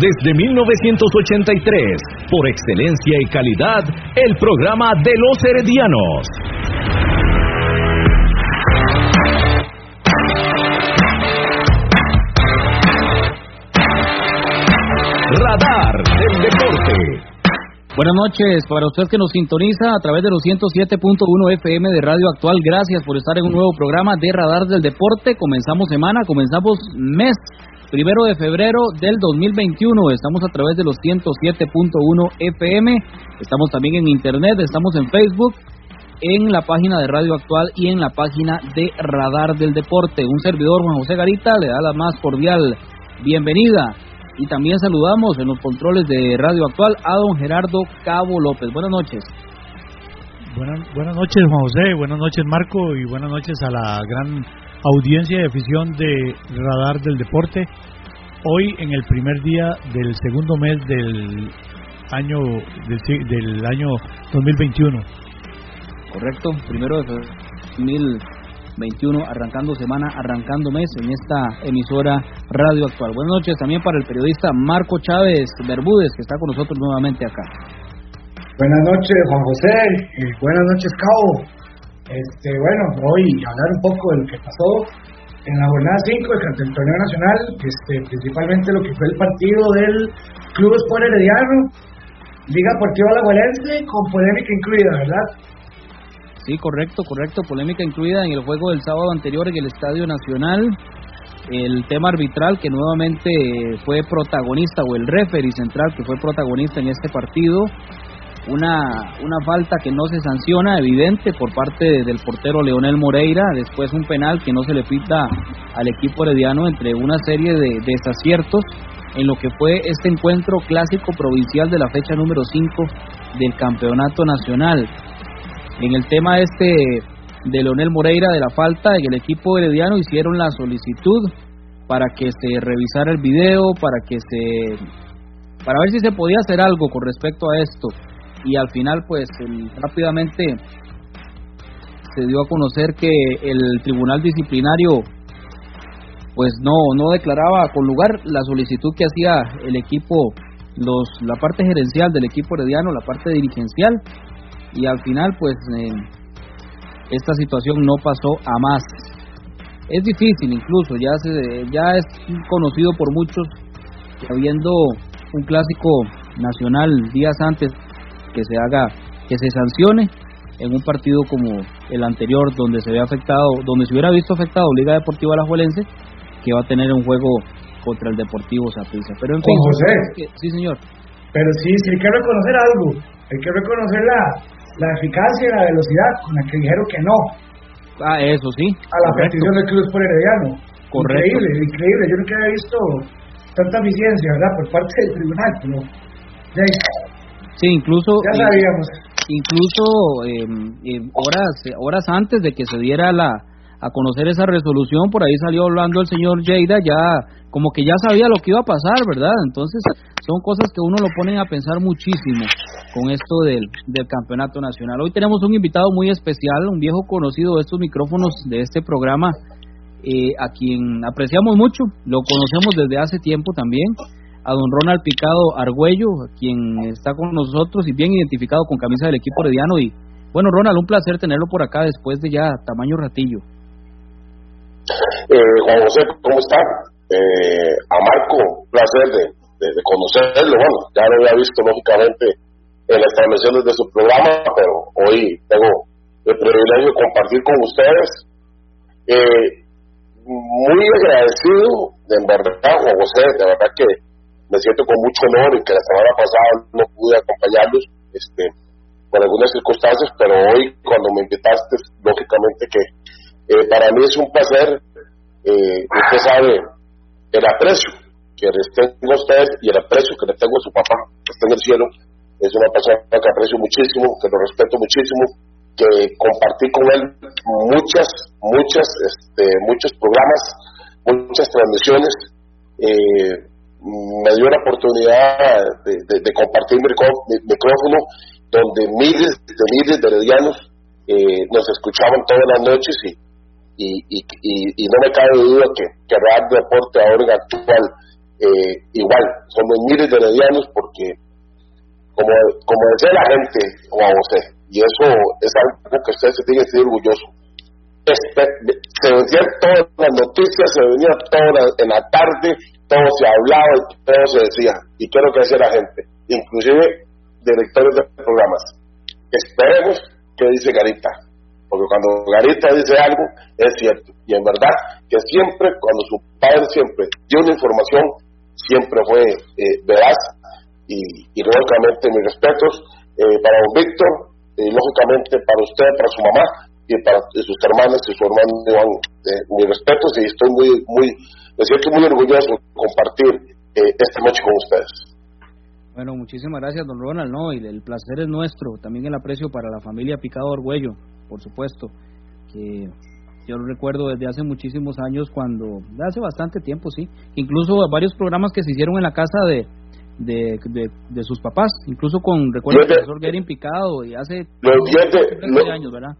desde 1983, por excelencia y calidad, el programa de los heredianos. Radar del Deporte. Buenas noches para usted que nos sintoniza a través de los 107.1 FM de Radio Actual. Gracias por estar en un nuevo programa de Radar del Deporte. Comenzamos semana, comenzamos mes, primero de febrero del 2021. Estamos a través de los 107.1 FM. Estamos también en Internet, estamos en Facebook, en la página de Radio Actual y en la página de Radar del Deporte. Un servidor, Juan José Garita, le da la más cordial bienvenida y también saludamos en los controles de Radio Actual a don Gerardo Cabo López. Buenas noches. Buenas, buenas noches, Juan José. Buenas noches, Marco. Y buenas noches a la gran audiencia y afición de Radar del Deporte. Hoy, en el primer día del segundo mes del año del, del año 2021. Correcto, primero de 2021, arrancando semana, arrancando mes en esta emisora Radio Actual. Buenas noches también para el periodista Marco Chávez Bermúdez, que está con nosotros nuevamente acá. Buenas noches, Juan José. Eh, buenas noches, Cabo. Este, bueno, hoy hablar un poco de lo que pasó en la jornada 5 del torneo nacional, este, principalmente lo que fue el partido del Club Sport Herediano, Liga Deportiva Alajuelense, con polémica incluida, ¿verdad? Sí, correcto, correcto. Polémica incluida en el juego del sábado anterior en el Estadio Nacional. El tema arbitral que nuevamente fue protagonista, o el referee central que fue protagonista en este partido. Una, una falta que no se sanciona, evidente, por parte del portero Leonel Moreira. Después un penal que no se le pita al equipo herediano entre una serie de desaciertos en lo que fue este encuentro clásico provincial de la fecha número 5 del campeonato nacional. En el tema este de Leonel Moreira de la falta, en el equipo herediano hicieron la solicitud para que se revisara el video, para que se para ver si se podía hacer algo con respecto a esto y al final pues rápidamente se dio a conocer que el tribunal disciplinario pues no no declaraba con lugar la solicitud que hacía el equipo los la parte gerencial del equipo herediano, la parte dirigencial y al final pues eh, esta situación no pasó a más. Es difícil incluso, ya se, ya es conocido por muchos habiendo un clásico nacional días antes que se haga que se sancione en un partido como el anterior donde se ve afectado, donde se hubiera visto afectado Liga Deportiva Alajuelense que va a tener un juego contra el Deportivo Saprissa. Pero en fin, José. sí señor. Pero sí, sí hay que reconocer algo, hay que reconocer la, la eficacia y la velocidad con la que dijeron que no. Ah, eso sí. A la correcto. petición del Club Sport Herediano. Correcto. Increíble, increíble. Yo nunca había visto tanta eficiencia, ¿verdad? Por parte del tribunal, pero Sí, incluso ya eh, sabíamos. incluso eh, eh, horas horas antes de que se diera la a conocer esa resolución por ahí salió hablando el señor Lleida ya como que ya sabía lo que iba a pasar verdad entonces son cosas que uno lo ponen a pensar muchísimo con esto del, del campeonato nacional. Hoy tenemos un invitado muy especial un viejo conocido de estos micrófonos de este programa eh, a quien apreciamos mucho lo conocemos desde hace tiempo también a don Ronald Picado Argüello, quien está con nosotros y bien identificado con camisa del equipo herediano. Y bueno, Ronald, un placer tenerlo por acá después de ya tamaño ratillo. Eh, Juan José, ¿cómo está? Eh, a Marco, placer de, conocerlo. Bueno, ya lo había visto lógicamente en las transmisiones de su programa, pero hoy tengo el privilegio de compartir con ustedes. Eh, muy agradecido, de verdad, Juan José, de verdad que me siento con mucho honor y que la semana pasada no pude acompañarlos este, por algunas circunstancias, pero hoy cuando me invitaste, lógicamente que eh, para mí es un placer, eh, usted sabe, el aprecio que les tengo a ustedes y el aprecio que le tengo a su papá, que está en el cielo. Es una persona que aprecio muchísimo, que lo respeto muchísimo, que compartí con él muchas, muchas, este, muchos programas, muchas transmisiones. Eh, me dio la oportunidad de, compartir mi, micrófono donde miles de miles de heredianos eh, nos escuchaban todas las noches y, y, y, no me cabe duda que, que Deporte ahora en actual eh, igual, somos miles de heredianos porque como, como decía la gente, Juan José, y eso es algo que usted se tiene que sentir orgulloso. Se venían todas las noticias, se venía todas en la tarde, todo se hablaba y todo se decía. Y quiero que decía la gente, inclusive directores de programas. Esperemos que dice Garita, porque cuando Garita dice algo es cierto. Y en verdad que siempre, cuando su padre siempre dio una información, siempre fue eh, veraz y, y lógicamente mis respetos eh, para don Víctor, y lógicamente para usted, para su mamá y para sus hermanas y su hermano Iván. Eh, mis respetos y estoy muy, muy, me siento muy orgulloso de compartir eh, esta noche con ustedes. Bueno, muchísimas gracias, don Ronald, ¿no? Y el placer es nuestro, también el aprecio para la familia Picado Orgüello, por supuesto, que yo lo recuerdo desde hace muchísimos años cuando, hace bastante tiempo, sí, incluso varios programas que se hicieron en la casa de, de, de, sus papás, incluso con, recuerdo, el profesor Guerin Picado, y hace los 10 de, años, ¿verdad?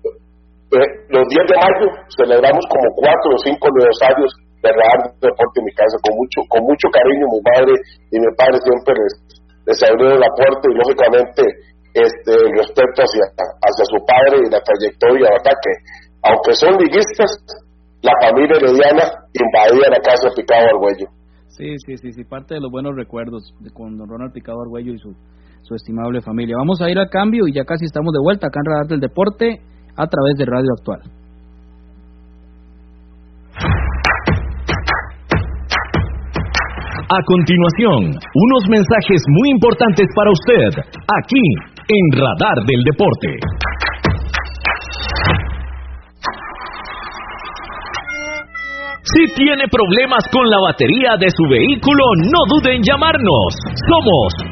Eh, los 10 de mayo celebramos como 4 o 5 aniversarios de Real Deporte en mi casa, con mucho con mucho cariño, mi madre y mi padre siempre les, les abrieron la puerta y lógicamente este respeto hacia, hacia su padre y la trayectoria, ¿verdad? Que aunque son liguistas, la familia herediana invadía la casa de Picado Argüello. Sí, sí, sí, sí, parte de los buenos recuerdos de con don Ronald Picado Argüello y su, su estimable familia. Vamos a ir al cambio y ya casi estamos de vuelta acá en Radar del Deporte a través de Radio Actual. A continuación, unos mensajes muy importantes para usted, aquí en Radar del Deporte. Si tiene problemas con la batería de su vehículo, no dude en llamarnos. Somos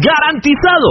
¡Garantizado!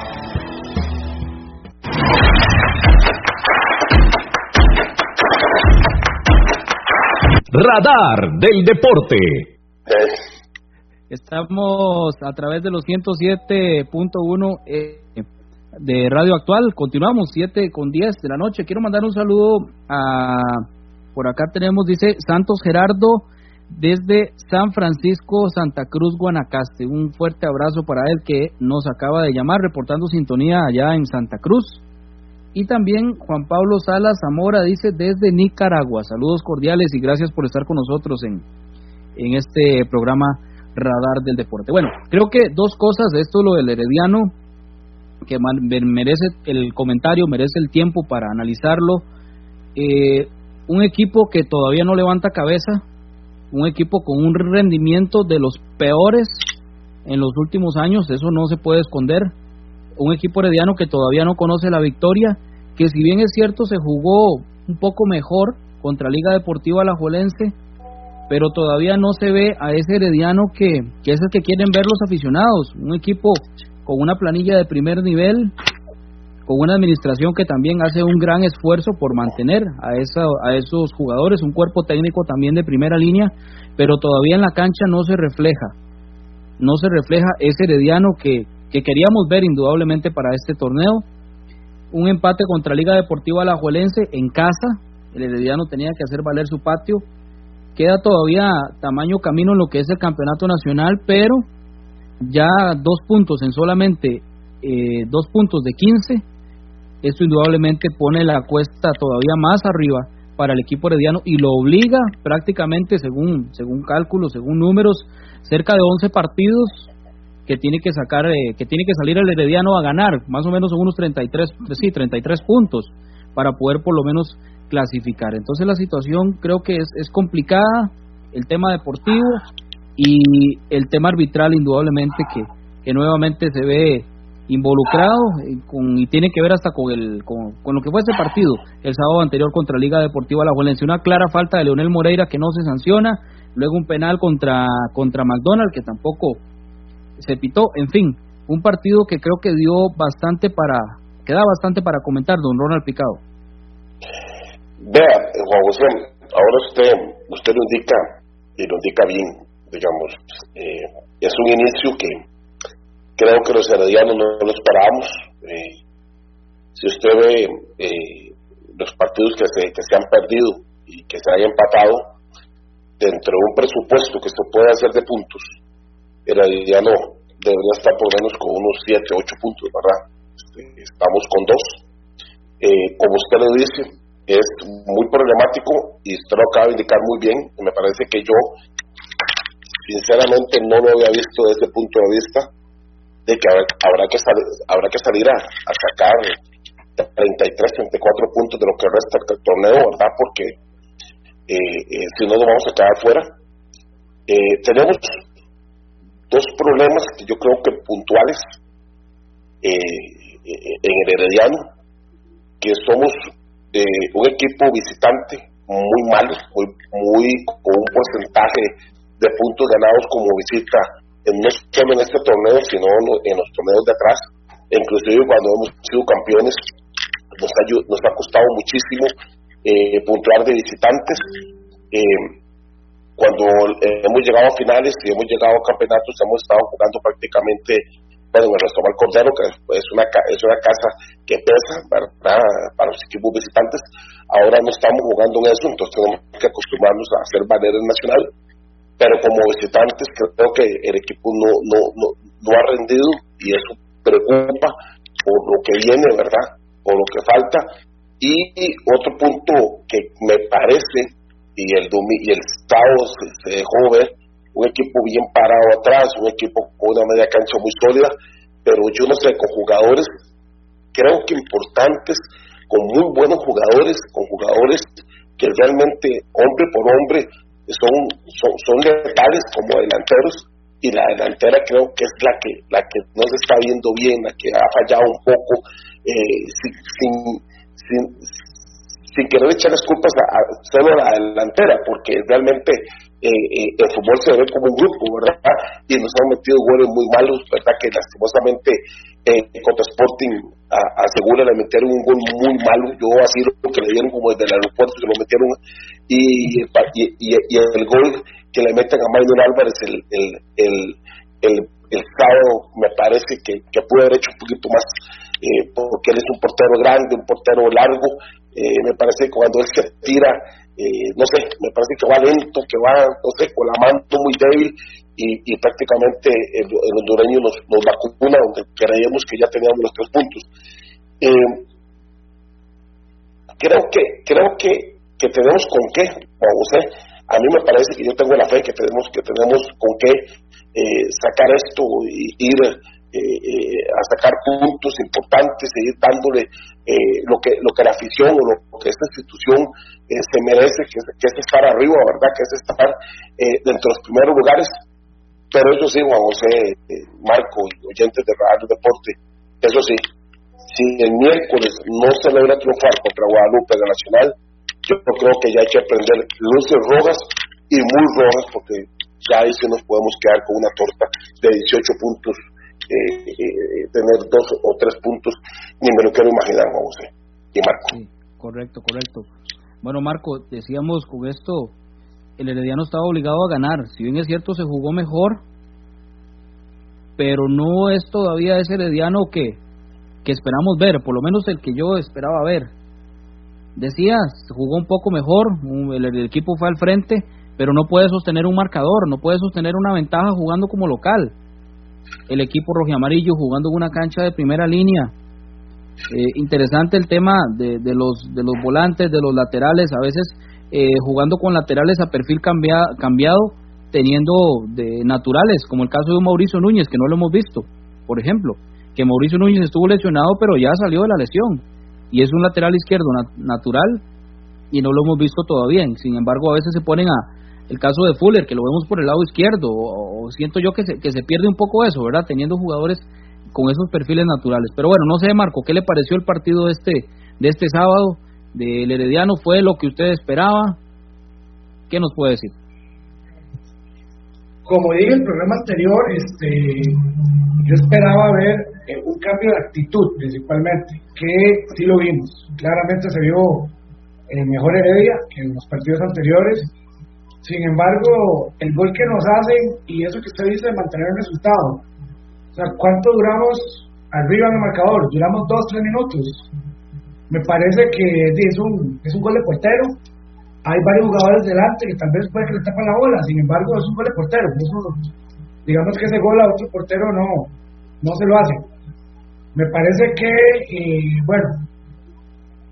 Radar del Deporte. Estamos a través de los 107.1 eh, de Radio Actual. Continuamos, 7 con 10 de la noche. Quiero mandar un saludo a. Por acá tenemos, dice Santos Gerardo desde San Francisco, Santa Cruz, Guanacaste. Un fuerte abrazo para él que nos acaba de llamar, reportando sintonía allá en Santa Cruz. Y también Juan Pablo Salas Zamora dice desde Nicaragua. Saludos cordiales y gracias por estar con nosotros en, en este programa Radar del Deporte. Bueno, creo que dos cosas de esto, lo del Herediano, que merece el comentario, merece el tiempo para analizarlo. Eh, un equipo que todavía no levanta cabeza, un equipo con un rendimiento de los peores en los últimos años, eso no se puede esconder. Un equipo herediano que todavía no conoce la victoria, que si bien es cierto se jugó un poco mejor contra Liga Deportiva Alajuelense, pero todavía no se ve a ese herediano que, que es el que quieren ver los aficionados. Un equipo con una planilla de primer nivel, con una administración que también hace un gran esfuerzo por mantener a, esa, a esos jugadores, un cuerpo técnico también de primera línea, pero todavía en la cancha no se refleja, no se refleja ese herediano que, que queríamos ver indudablemente para este torneo. Un empate contra Liga Deportiva Alajuelense en casa, el herediano tenía que hacer valer su patio. Queda todavía tamaño camino en lo que es el campeonato nacional, pero ya dos puntos en solamente eh, dos puntos de 15 esto indudablemente pone la cuesta todavía más arriba para el equipo herediano y lo obliga prácticamente, según, según cálculos, según números, cerca de 11 partidos que tiene que sacar, eh, que tiene que salir el herediano a ganar, más o menos unos 33, sí, 33 puntos para poder por lo menos clasificar. Entonces la situación creo que es, es complicada, el tema deportivo y el tema arbitral indudablemente que, que nuevamente se ve involucrado y, con, y tiene que ver hasta con, el, con, lo que fue ese partido el sábado anterior contra Liga Deportiva La Juelense. Una clara falta de Leonel Moreira que no se sanciona, luego un penal contra, contra McDonald que tampoco se pitó. En fin, un partido que creo que dio bastante para, queda bastante para comentar, don Ronald Picado. Vea, Juan José, ahora usted, usted lo indica y lo indica bien, digamos, eh, es un inicio que Creo que los heredianos no, los esperábamos. Eh, si usted ve eh, los partidos que se, que se han perdido y que se hayan empatado, dentro de un presupuesto que se puede hacer de puntos, el herediano debería estar por menos con unos 7, 8 puntos, ¿verdad? Este, estamos con dos. Eh, como usted lo dice, es muy problemático y usted lo acaba de indicar muy bien. Me parece que yo, sinceramente, no lo había visto desde ese punto de vista de que habrá, que, salir, habrá que salir a, sacar 33, 34 puntos de lo que resta del torneo, ¿verdad? Porque eh, eh, si no, nos vamos a quedar fuera. Eh, tenemos dos problemas que yo creo que puntuales en el Herediano, que somos un equipo visitante muy malo, muy, muy con un porcentaje de puntos ganados como visita no solo en este torneo, sino en los torneos de atrás, inclusive cuando hemos sido campeones, nos ha, nos ha costado muchísimo eh, puntuar de visitantes. Eh, cuando hemos llegado a finales y hemos llegado a campeonatos, hemos estado jugando prácticamente bueno, en el Restaurante Cordero, que es una, es una casa que pesa para los equipos visitantes. Ahora no estamos jugando en eso, entonces tenemos que acostumbrarnos a hacer barreras nacional pero como visitantes creo que el equipo no, no, no, no ha rendido y eso preocupa por lo que viene, ¿verdad? Por lo que falta. Y otro punto que me parece, y el, y el sábado se, dejó ver, un equipo bien parado atrás, un equipo con una media cancha muy sólida, pero yo no sé, con jugadores, creo que importantes, con muy buenos jugadores, con jugadores que realmente, hombre por hombre, son, son, son letales como delanteros y la delantera creo que es la que la que no se está viendo bien, la que ha fallado un poco, eh, sin, sin, sin, querer echar las culpas a, solo a la delantera, porque realmente eh, el fútbol se ve como un grupo, ¿verdad? Y nos han metido goles muy malos, ¿verdad? Que lastimosamente contra Sporting asegura le metieron un gol muy malo. Yo así lo que le dieron como desde el aeropuerto, se lo metieron. Y, y, y, el gol que le meten a Maynor Álvarez el, el, el, el sábado me parece que, que haber hecho un poquito más eh, porque él es un portero grande, un portero largo, eh, me parece que cuando él se tira, eh, no sé, me parece que va lento, que va, no sé, con la mano muy débil y, prácticamente el, hondureño nos, nos, vacuna donde creíamos que ya teníamos los tres puntos. creo que creo que, que tenemos con qué, Juan José, a mí me parece que yo tengo la fe que tenemos que tenemos con qué sacar esto y ir eh, eh, a sacar puntos importantes, seguir dándole eh, lo que lo que la afición o lo, que esta institución se merece, que, es estar arriba, ¿verdad? Que es estar dentro de los primeros lugares. Pero eso sí, Juan José, Marco y oyentes de Radio Deporte, eso sí, si el miércoles no se logra triunfar contra Guadalupe de Nacional, yo creo que ya hay que aprender luces rojas y muy rojas, porque ya ahí sí nos podemos quedar con una torta de 18 puntos eh, eh, tener dos o tres puntos, ni me lo quiero imaginar, José y Marco. correcto, correcto. Bueno, Marco, decíamos con esto, el Herediano estaba obligado a ganar. Si bien es cierto, se jugó mejor, pero no es todavía ese Herediano que, que esperamos ver, por lo menos el que yo esperaba ver. Decías, jugó un poco mejor, el, equipo fue al frente, pero no puede sostener un marcador, no puede sostener una ventaja jugando como local el equipo amarillo jugando en una cancha de primera línea. Eh, interesante el tema de, de, los, de los volantes, de los laterales, a veces eh, jugando con laterales a perfil cambiado, teniendo de naturales, como el caso de Mauricio Núñez, que no lo hemos visto, por ejemplo, que Mauricio Núñez estuvo lesionado, pero ya salió de la lesión, y es un lateral izquierdo natural, y no lo hemos visto todavía. Sin embargo, a veces se ponen a, el caso de Fuller, que lo vemos por el lado izquierdo, o, siento yo que se, que se pierde un poco eso, ¿verdad? Teniendo jugadores con esos perfiles naturales. Pero bueno, no sé, Marco, ¿qué le pareció el partido de este, de este sábado del Herediano? ¿Fue lo que usted esperaba? ¿Qué nos puede decir? Como dije en el programa anterior, este, yo esperaba ver eh, un cambio de actitud principalmente, que sí lo vimos. Claramente se vio el mejor Heredia que en los partidos anteriores sin embargo, el gol que nos hacen y eso que usted dice de mantener el resultado, o sea, ¿cuánto duramos arriba en el marcador? Duramos dos, tres minutos. Me parece que es un, es un gol de portero. Hay varios jugadores delante que tal vez puede que le tapan la bola, sin embargo, es un gol de portero. digamos que ese gol a otro portero no, no se lo hace. Me parece que, eh, bueno,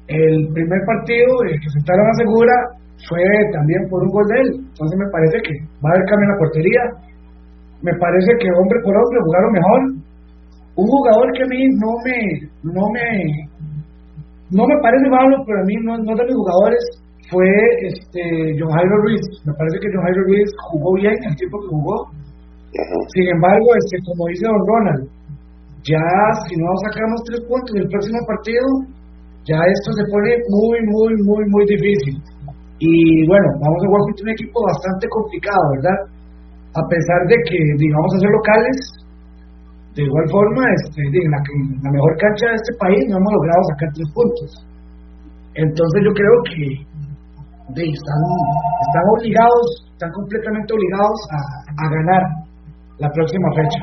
el primer partido, el que se la Segura, fue también por un gol de él. Entonces me parece que va a haber cambio en la portería. Me parece que hombre por hombre jugaron mejor. Un jugador que a mí no me, no me, no me parece malo, pero a mí no, no de mis jugadores fue este John Jairo Ruiz. Me parece que John Jairo Ruiz jugó bien el tiempo que jugó. Sin embargo, este, como dice Don Ronald, ya si no sacamos tres puntos en el próximo partido, ya esto se pone muy, muy, muy, muy difícil. Y bueno, vamos a contra un equipo bastante complicado, ¿verdad? A pesar de que, digamos, a ser locales, de igual forma, este, en, la, la mejor cancha de este país no hemos logrado sacar tres puntos. Entonces yo creo que están, están obligados, están completamente obligados a, a ganar la próxima fecha.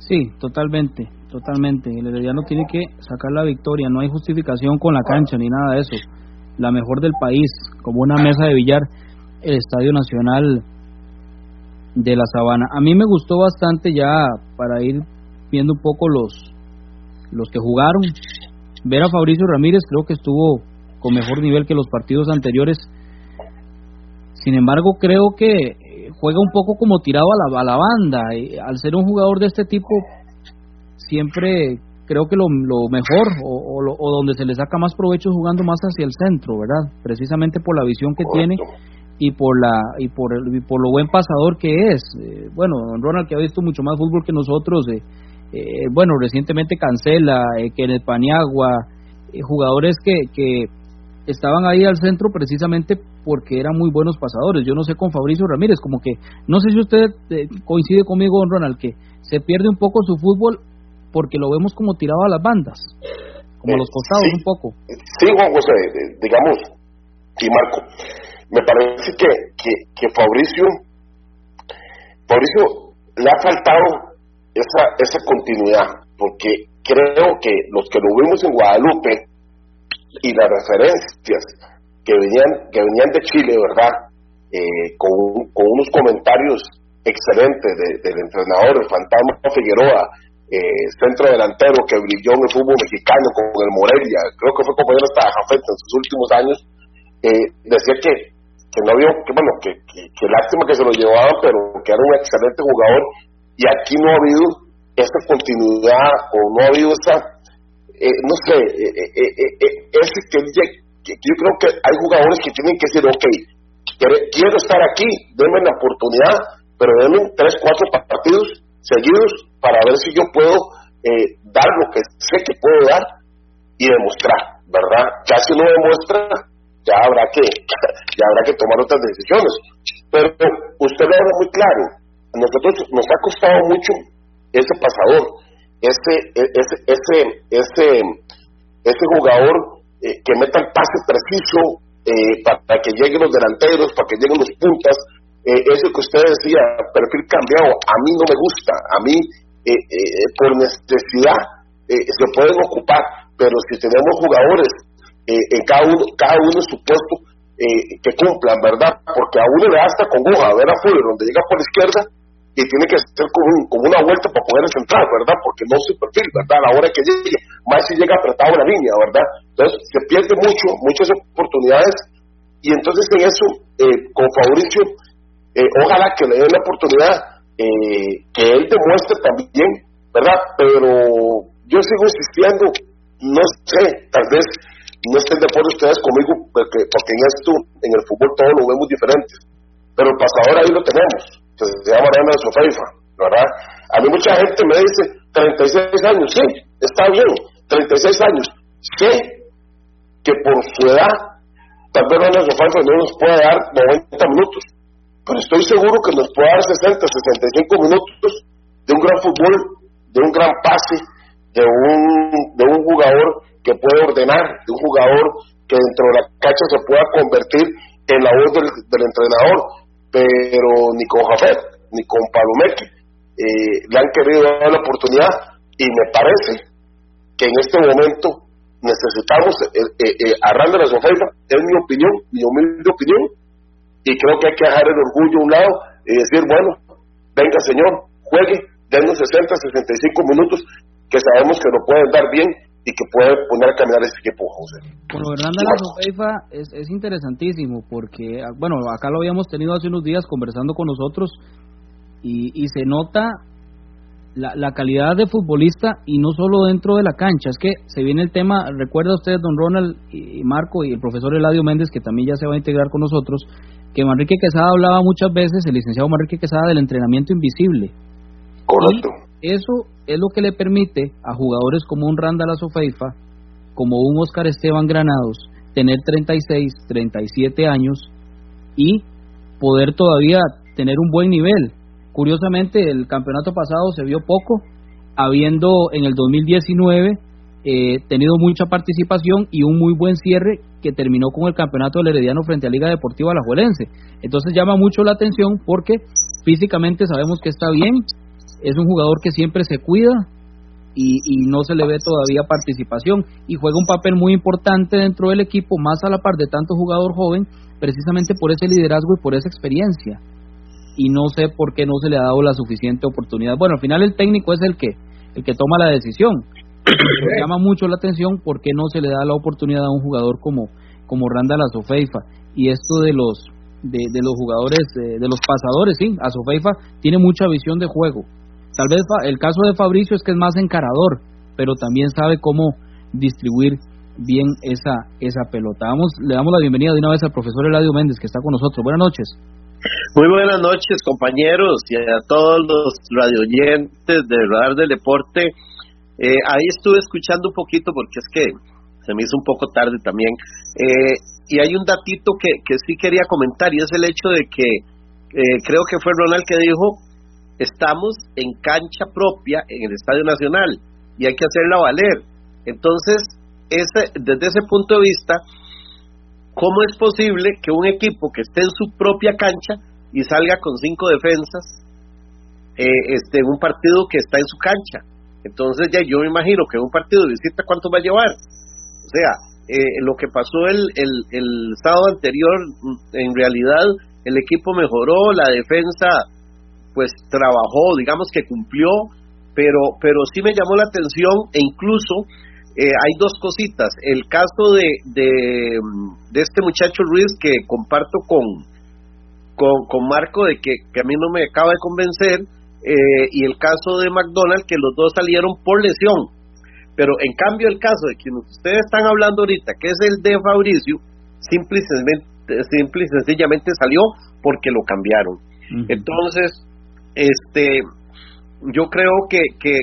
Sí, totalmente, totalmente. El Herediano tiene que sacar la victoria, no hay justificación con la cancha ni nada de eso la mejor del país, como una mesa de billar, el Estadio Nacional de la Sabana. A mí me gustó bastante ya para ir viendo un poco los los que jugaron. Ver a Fabricio Ramírez creo que estuvo con mejor nivel que los partidos anteriores. Sin embargo, creo que juega un poco como tirado a la, a la banda. Y al ser un jugador de este tipo, siempre creo que lo, lo mejor o, o, donde se le saca más provecho es jugando más hacia el centro, ¿verdad? Precisamente por la visión que tiene y por la y por el, por lo buen pasador que es. Eh, bueno, Ronald que ha visto mucho más fútbol que nosotros, eh, eh, bueno, recientemente Cancela, eh, Kenneth Paniagua, jugadores que, que estaban ahí al centro precisamente porque eran muy buenos pasadores. Yo no sé con Fabricio Ramírez, como que, no sé si usted eh, coincide conmigo, don Ronald, que se pierde un poco su fútbol porque lo vemos como tirado a las bandas, como a los costados un poco. Sí, Juan José, digamos, y Marco, me parece que, que, que Fabricio, Fabricio le ha faltado esa, esa continuidad, porque creo que los que lo vimos en Guadalupe y las referencias que venían, que venían de Chile, ¿verdad? Eh, con, con, unos comentarios excelentes del entrenador, el fantasma Figueroa, eh, centro delantero que brilló en el fútbol mexicano con el Morelia, creo que fue compañero hasta Jafet en sus últimos años, eh, decía que, que no había, que bueno, que, que, lástima que se lo llevaban, pero que era un excelente jugador. Y aquí no ha habido esa continuidad o no ha habido esa, eh, no sé, ese que, que, yo creo que hay jugadores que tienen que decir, ok, quiero estar aquí, denme la oportunidad, pero denme tres, cuatro partidos seguidos para ver si yo puedo eh, dar lo que sé que puedo dar y demostrar, ¿verdad? Ya si no demuestra, ya habrá que ya habrá que tomar otras decisiones. Pero usted lo habla muy claro, a nosotros nos ha costado mucho ese pasador, ese ese ese ese, ese jugador eh, que meta el pase preciso eh, para que lleguen los delanteros, para que lleguen los puntas, eh, eso que usted decía, perfil cambiado, a mí no me gusta, a mí eh, eh, por necesidad se pueden ocupar, pero si tenemos jugadores en cada uno, cada uno en su puesto que cumplan, ¿verdad? Porque a uno le basta con Goja, ver a Fuller, donde llega por la izquierda y tiene que hacer como, una vuelta para poder centrar, ¿verdad? Porque no es su perfil, ¿verdad? A la hora que llegue, más si llega apretado la línea, ¿verdad? Entonces se pierde mucho, muchas oportunidades y entonces en eso, con Fabricio, eh, ojalá que le den la oportunidad eh, que él demuestre también, ¿verdad? Pero yo sigo insistiendo, no sé, tal vez no estén de acuerdo ustedes conmigo, porque, porque en esto, en el fútbol todo lo vemos diferente, pero el pasador ahí lo tenemos, que se llama Mariana Sofeifa, ¿verdad? A mí mucha gente me dice, 36 años, sí, está bien, 36 años, sé que por su edad, tal vez Mariana Sofeifa no nos puede dar 90 minutos, pero estoy seguro que nos puede dar 60, 65 minutos de un gran fútbol, de un gran pase, de un, de un jugador que puede ordenar, de un jugador que dentro de la cancha se pueda convertir en la voz del, entrenador, pero ni con Jafet, ni con Palomeque eh, le han querido dar la oportunidad y me parece que en este momento necesitamos eh, eh, eh a Randall es mi opinión, mi humilde opinión, y creo que hay que dejar el orgullo a un lado y decir, bueno, venga señor, juegue, denos 60, 65 minutos que sabemos que lo pueden dar bien y que puede poner a caminar este equipo, José. Bueno, Hernán es, es interesantísimo porque, ah, bueno, acá lo habíamos tenido hace unos días conversando con nosotros y, y se nota la, la, calidad de futbolista y no solo dentro de la cancha. Es que se viene el tema, recuerda usted, don Ronald y Marco y el profesor Eladio Méndez, que también ya se va a integrar con nosotros, que Manrique Quesada hablaba muchas veces, el licenciado Manrique Quesada, del entrenamiento invisible. Correcto. eso es lo que le permite a jugadores como un Randall Azofeifa, como un Oscar Esteban Granados, tener 36, 37 años y poder todavía tener un buen nivel. Curiosamente, el campeonato pasado se vio poco, habiendo en el 2019 eh, tenido mucha participación y un muy buen cierre que terminó con el campeonato del Herediano frente a Liga Deportiva Alajuelense. Entonces llama mucho la atención porque físicamente sabemos que está bien, es un jugador que siempre se cuida y, no se le ve todavía participación y juega un papel muy importante dentro del equipo, más a la par de tanto jugador joven, precisamente por ese liderazgo y por esa experiencia. Y no sé por qué no se le ha dado la suficiente oportunidad. Bueno, al final el técnico es el que el que toma la decisión, llama mucho la atención porque no se le da la oportunidad a un jugador como, como Randall Azofeifa. Y esto de los de, de los jugadores, de, los pasadores, sí, Azofeifa tiene mucha visión de juego. Tal vez el caso de Fabricio es que es más encarador, pero también sabe cómo distribuir bien esa esa pelota. Vamos, le damos la bienvenida de una vez al profesor Eladio Méndez que está con nosotros. Buenas noches. Muy buenas noches, compañeros, y a todos los radioyentes de Radar del Deporte. Eh, ahí estuve escuchando un poquito porque es que se me hizo un poco tarde también. Eh, y hay un datito que, que sí quería comentar y es el hecho de que eh, creo que fue Ronald que dijo, estamos en cancha propia en el Estadio Nacional y hay que hacerla valer. Entonces, ese, desde ese punto de vista, ¿cómo es posible que un equipo que esté en su propia cancha y salga con cinco defensas este, en un partido que está en su cancha? Entonces ya yo me imagino que un partido de visita, ¿cuánto va a llevar? O sea, eh, lo que pasó el, el, el sábado anterior, en realidad el equipo mejoró, la defensa pues trabajó, digamos que cumplió, pero, pero sí me llamó la atención e incluso eh, hay dos cositas. El caso de, de, este muchacho Ruiz que comparto con, con, Marco de que, a mí no me acaba de convencer eh, y el caso de McDonald que los dos salieron por lesión. Pero en cambio el caso de quien ustedes están hablando ahorita, que es el de Fabricio, simple y, sencillamente salió porque lo cambiaron. Entonces, este yo creo que, que,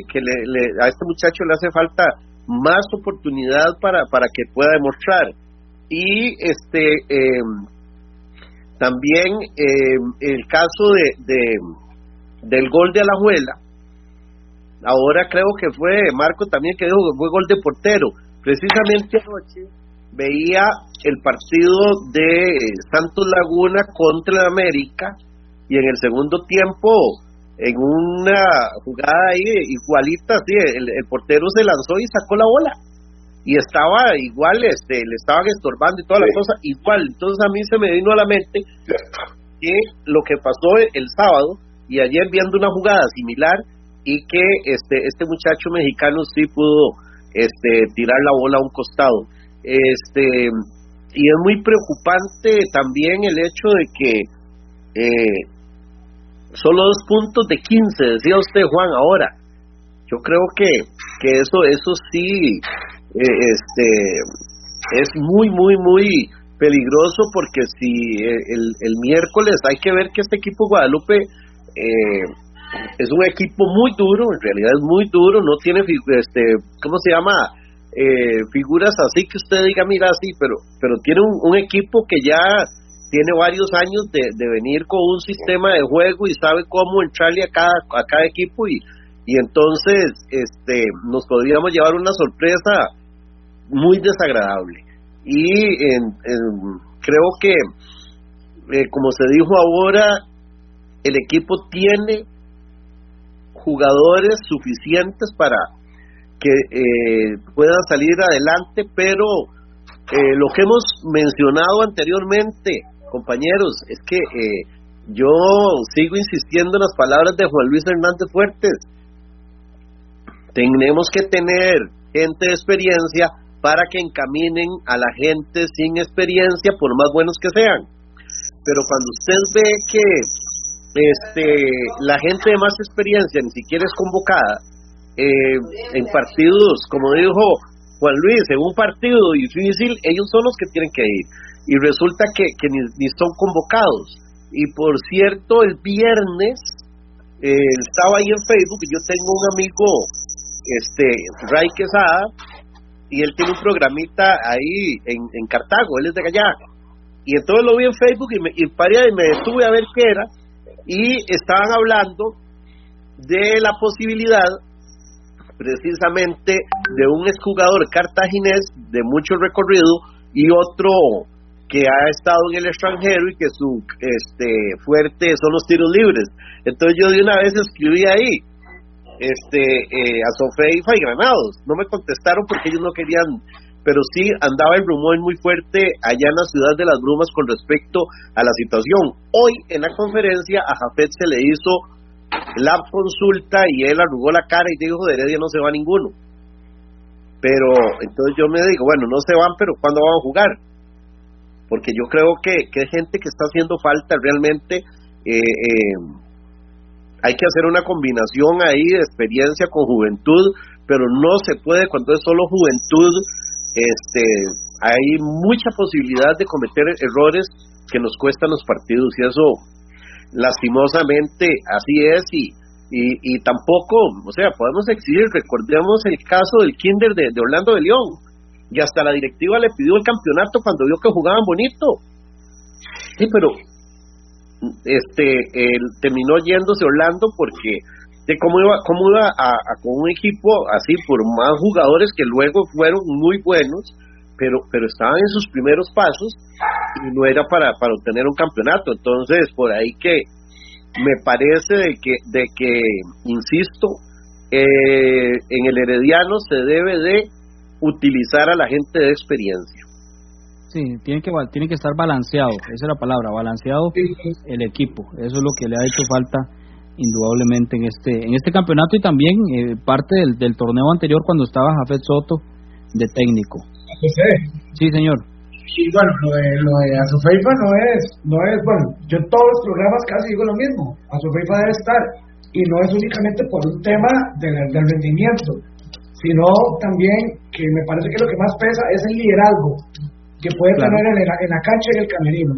a este muchacho le hace falta más oportunidad para, para que pueda demostrar y este em, también em, el caso de, de, del gol de Alajuela. Ahora creo que fue Marco también que dijo que fue gol de portero. Precisamente anoche veía el partido de Santos Laguna contra el América y en el segundo tiempo en una jugada ahí igualita, sí, el, portero se lanzó y sacó la bola. Y estaba igual, este, le estaban estorbando y todas las cosas igual. Entonces a mí se me vino a la mente que lo que pasó el sábado y ayer viendo una jugada similar y que este este muchacho mexicano sí pudo este tirar la bola a un costado. Este y es muy preocupante también el hecho de que eh, solo dos puntos de 15, decía usted Juan ahora. Yo creo que, que eso, eso sí, eh, este, es muy, muy, muy peligroso porque si el, el miércoles hay que ver que este equipo Guadalupe eh, es un equipo muy duro, en realidad es muy duro, no tiene, este, ¿cómo se llama? Eh, figuras así que usted diga, mira, sí, pero, pero tiene un equipo que ya tiene varios años de, venir con un sistema de juego y sabe cómo entrarle a cada, a cada equipo y, y entonces este nos podríamos llevar una sorpresa muy desagradable y creo que eh, como se dijo ahora el equipo tiene jugadores suficientes para que eh, puedan salir adelante pero eh, lo que hemos mencionado anteriormente compañeros, es que eh, yo sigo insistiendo en las palabras de Juan Luis Hernández Fuertes. Tenemos que tener gente de experiencia para que encaminen a la gente sin experiencia, por más buenos que sean. Pero cuando usted ve que este, la gente de más experiencia ni siquiera es convocada eh, en partidos, como dijo Juan Luis, en un partido difícil, ellos son los que tienen que ir y resulta que, que ni, son convocados. Y por cierto, el viernes eh, estaba ahí en Facebook, yo tengo un amigo, este, Ray Quesada, y él tiene un programita ahí en, en Cartago, él es de allá. Y entonces lo vi en Facebook y me, y paré y me detuve a ver qué era, y estaban hablando de la posibilidad precisamente de un exjugador cartaginés de mucho recorrido y otro que ha estado en el extranjero y que su este fuerte son los tiros libres. Entonces yo de una vez escribí ahí este eh, a Sofeifa y Granados. No me contestaron porque ellos no querían, pero sí andaba el rumor muy fuerte allá en la ciudad de las brumas con respecto a la situación. Hoy en la conferencia a Jafet se le hizo la consulta y él arrugó la cara y dijo de Heredia no se va ninguno. Pero entonces yo me digo, bueno, no se van, pero ¿cuándo van a jugar? porque yo creo que, que hay gente que está haciendo falta realmente. Eh, eh, hay que hacer una combinación ahí de experiencia con juventud, pero no se puede cuando es solo juventud. Este, hay mucha posibilidad de cometer errores que nos cuestan los partidos y eso lastimosamente así es y, y, tampoco, o sea, podemos exigir, recordemos el caso del Kinder de, de Orlando de León, y hasta la directiva le pidió el campeonato cuando vio que jugaban bonito. Sí, pero este él terminó yéndose Orlando porque de cómo iba cómo iba a, con un equipo así por más jugadores que luego fueron muy buenos pero pero estaban en sus primeros pasos y no era para para obtener un campeonato entonces por ahí que me parece de que de que insisto eh, en el herediano se debe de utilizar a la gente de experiencia Sí, tiene que, tiene que estar balanceado, esa es la palabra, balanceado el equipo. Eso es lo que le ha hecho falta indudablemente en este en este campeonato y también eh, parte del, del, torneo anterior cuando estaba Jafet Soto de técnico. Sí, señor. Y bueno, lo de, lo de Azufeifa no es, no es, bueno, yo en todos los programas casi digo lo mismo, Azufeifa debe estar, y no es únicamente por un tema del, del rendimiento, sino también que me parece que lo que más pesa es el liderazgo que puede tener en la, en la cancha y el camerino.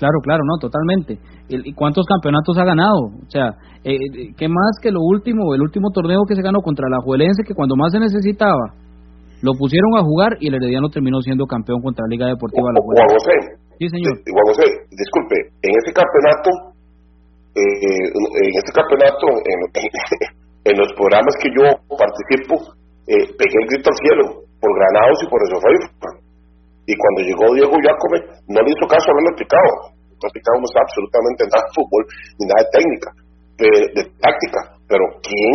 Claro, claro, no, totalmente. ¿Y cuántos campeonatos ha ganado? O sea, eh, eh, ¿qué más que lo último, el último torneo que se ganó contra la Juelense, que cuando más se necesitaba, lo pusieron a jugar y el Herediano terminó siendo campeón contra la Liga Deportiva La Juelense? Juan José. Sí, señor. Juan José, disculpe, en este campeonato, eh, en este campeonato, en, en, los programas que yo participo, eh, pegué el grito al cielo por Granados y por eso fue y cuando llegó Diego Jacome, no le hizo caso a lo explicado. No explicábamos absolutamente nada de fútbol ni nada de técnica, de, táctica. Pero ¿quién,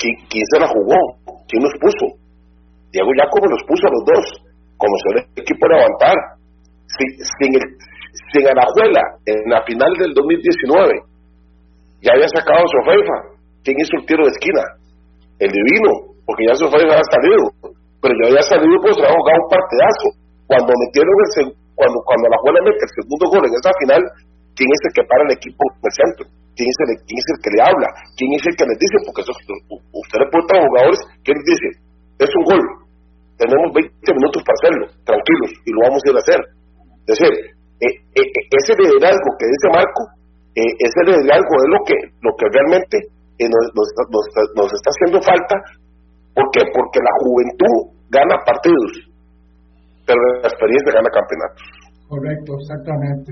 quién, se la jugó? ¿Quién nos puso? Diego Jacome nos puso a los dos, como el equipo levantar. Sin, sin, el, sin Arajuela en la final del 2019 ya había sacado a Sofeifa. ¿Quién hizo el tiro de esquina? El divino, porque ya Sofeifa había salido pero yo había salido pues había jugado un partidazo. Cuando metieron el cuando cuando la Juela mete el segundo gol en esa final, ¿quién es el que para el equipo del centro? ¿Quién es el, quién es el que le habla? ¿Quién es el que les dice? Porque eso, usted le jugadores, ¿quién les dice? Es un gol. Tenemos 20 minutos para hacerlo, tranquilos, y lo vamos a ir a hacer. Es decir, eh, eh, eh, ese liderazgo que dice Marco, ese liderazgo es lo que, lo que realmente nos, nos, nos está haciendo falta ¿Por qué? Porque la juventud gana partidos, pero la experiencia gana campeonatos. Correcto, exactamente.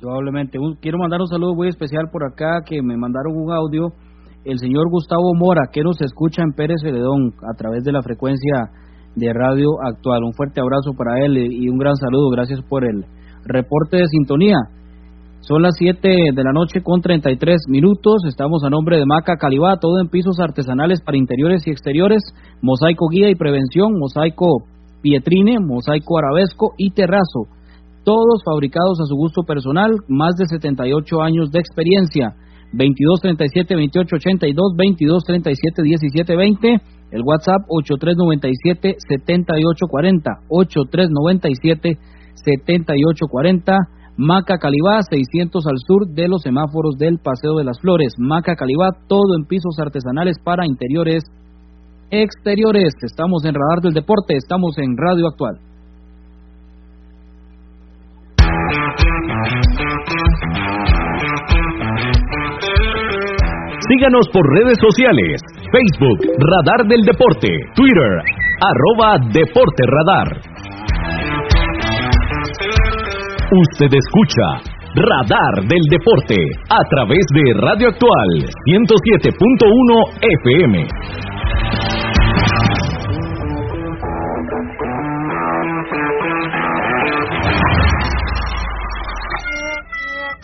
Probablemente. Quiero mandar un saludo muy especial por acá, que me mandaron un audio. El señor Gustavo Mora, que nos escucha en Pérez Celedón a través de la frecuencia de radio actual. Un fuerte abrazo para él y un gran saludo. Gracias por el reporte de sintonía. Son las 7 de la noche con 33 minutos. Estamos a nombre de Maca Calibá, todo en pisos artesanales para interiores y exteriores, mosaico guía y prevención, mosaico pietrine, mosaico arabesco y terrazo. Todos fabricados a su gusto personal, más de 78 años de experiencia. 22 37 28 82 22 37 17 20 el WhatsApp 8397 7840 8397 7840 Maca Calibá, 600 al sur de los semáforos del Paseo de las Flores. Maca Calibá, todo en pisos artesanales para interiores, exteriores. Estamos en Radar del Deporte, estamos en Radio Actual. Síganos por redes sociales, Facebook, Radar del Deporte, Twitter, arroba Deporte Radar. Usted escucha Radar del Deporte a través de Radio Actual 107.1 FM.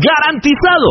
¡Garantizado!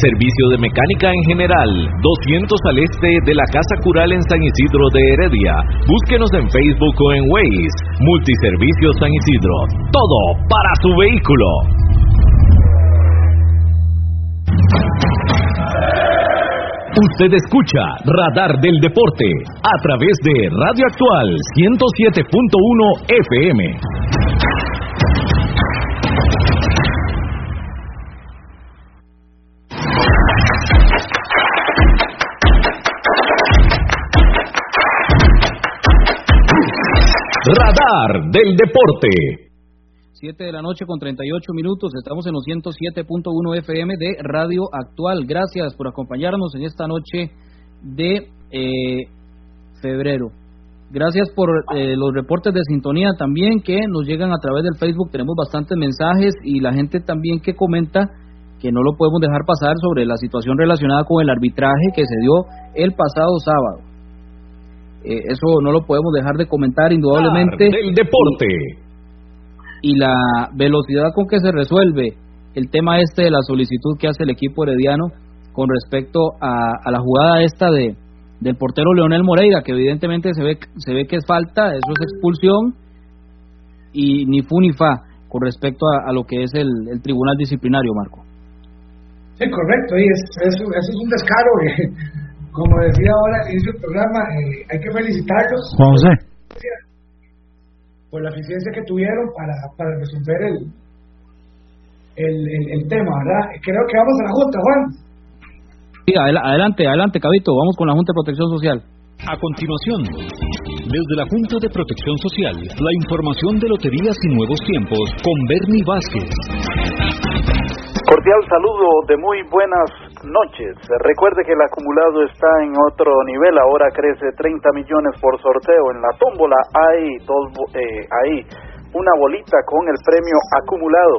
servicio de mecánica en general, 200 al este de la Casa Cural en San Isidro de Heredia. Búsquenos en Facebook o en Waze. Multiservicios San Isidro, todo para su vehículo. Usted escucha Radar del Deporte a través de Radio Actual 107.1 FM. Radar del Deporte. 7 de la noche con 38 minutos. Estamos en los 107.1 FM de Radio Actual. Gracias por acompañarnos en esta noche de eh, febrero. Gracias por eh, los reportes de sintonía también que nos llegan a través del Facebook. Tenemos bastantes mensajes y la gente también que comenta que no lo podemos dejar pasar sobre la situación relacionada con el arbitraje que se dio el pasado sábado. Eh, eso no lo podemos dejar de comentar indudablemente. El deporte. Y, la velocidad con que se resuelve el tema este de la solicitud que hace el equipo herediano con respecto a, la jugada esta de del portero Leonel Moreira, que evidentemente se ve se ve que es falta, eso es expulsión y ni fu ni fa con respecto a, lo que es el, tribunal disciplinario, Marco. Sí, correcto, y eso, es un descaro. Eh como decía ahora en su programa, eh, hay que felicitarlos. José. Por la eficiencia que tuvieron para, para resolver el, el, el, tema, ¿verdad? Creo que vamos a la Junta, Juan. Sí, adelante, adelante, Cabito, vamos con la Junta de Protección Social. A continuación, desde la Junta de Protección Social, la información de Loterías y Nuevos Tiempos con Bernie Vázquez. Cordial saludo de muy buenas noches. Recuerde que el acumulado está en otro nivel, ahora crece 30 millones por sorteo. En la tómbola hay, dos, eh, hay una bolita con el premio acumulado.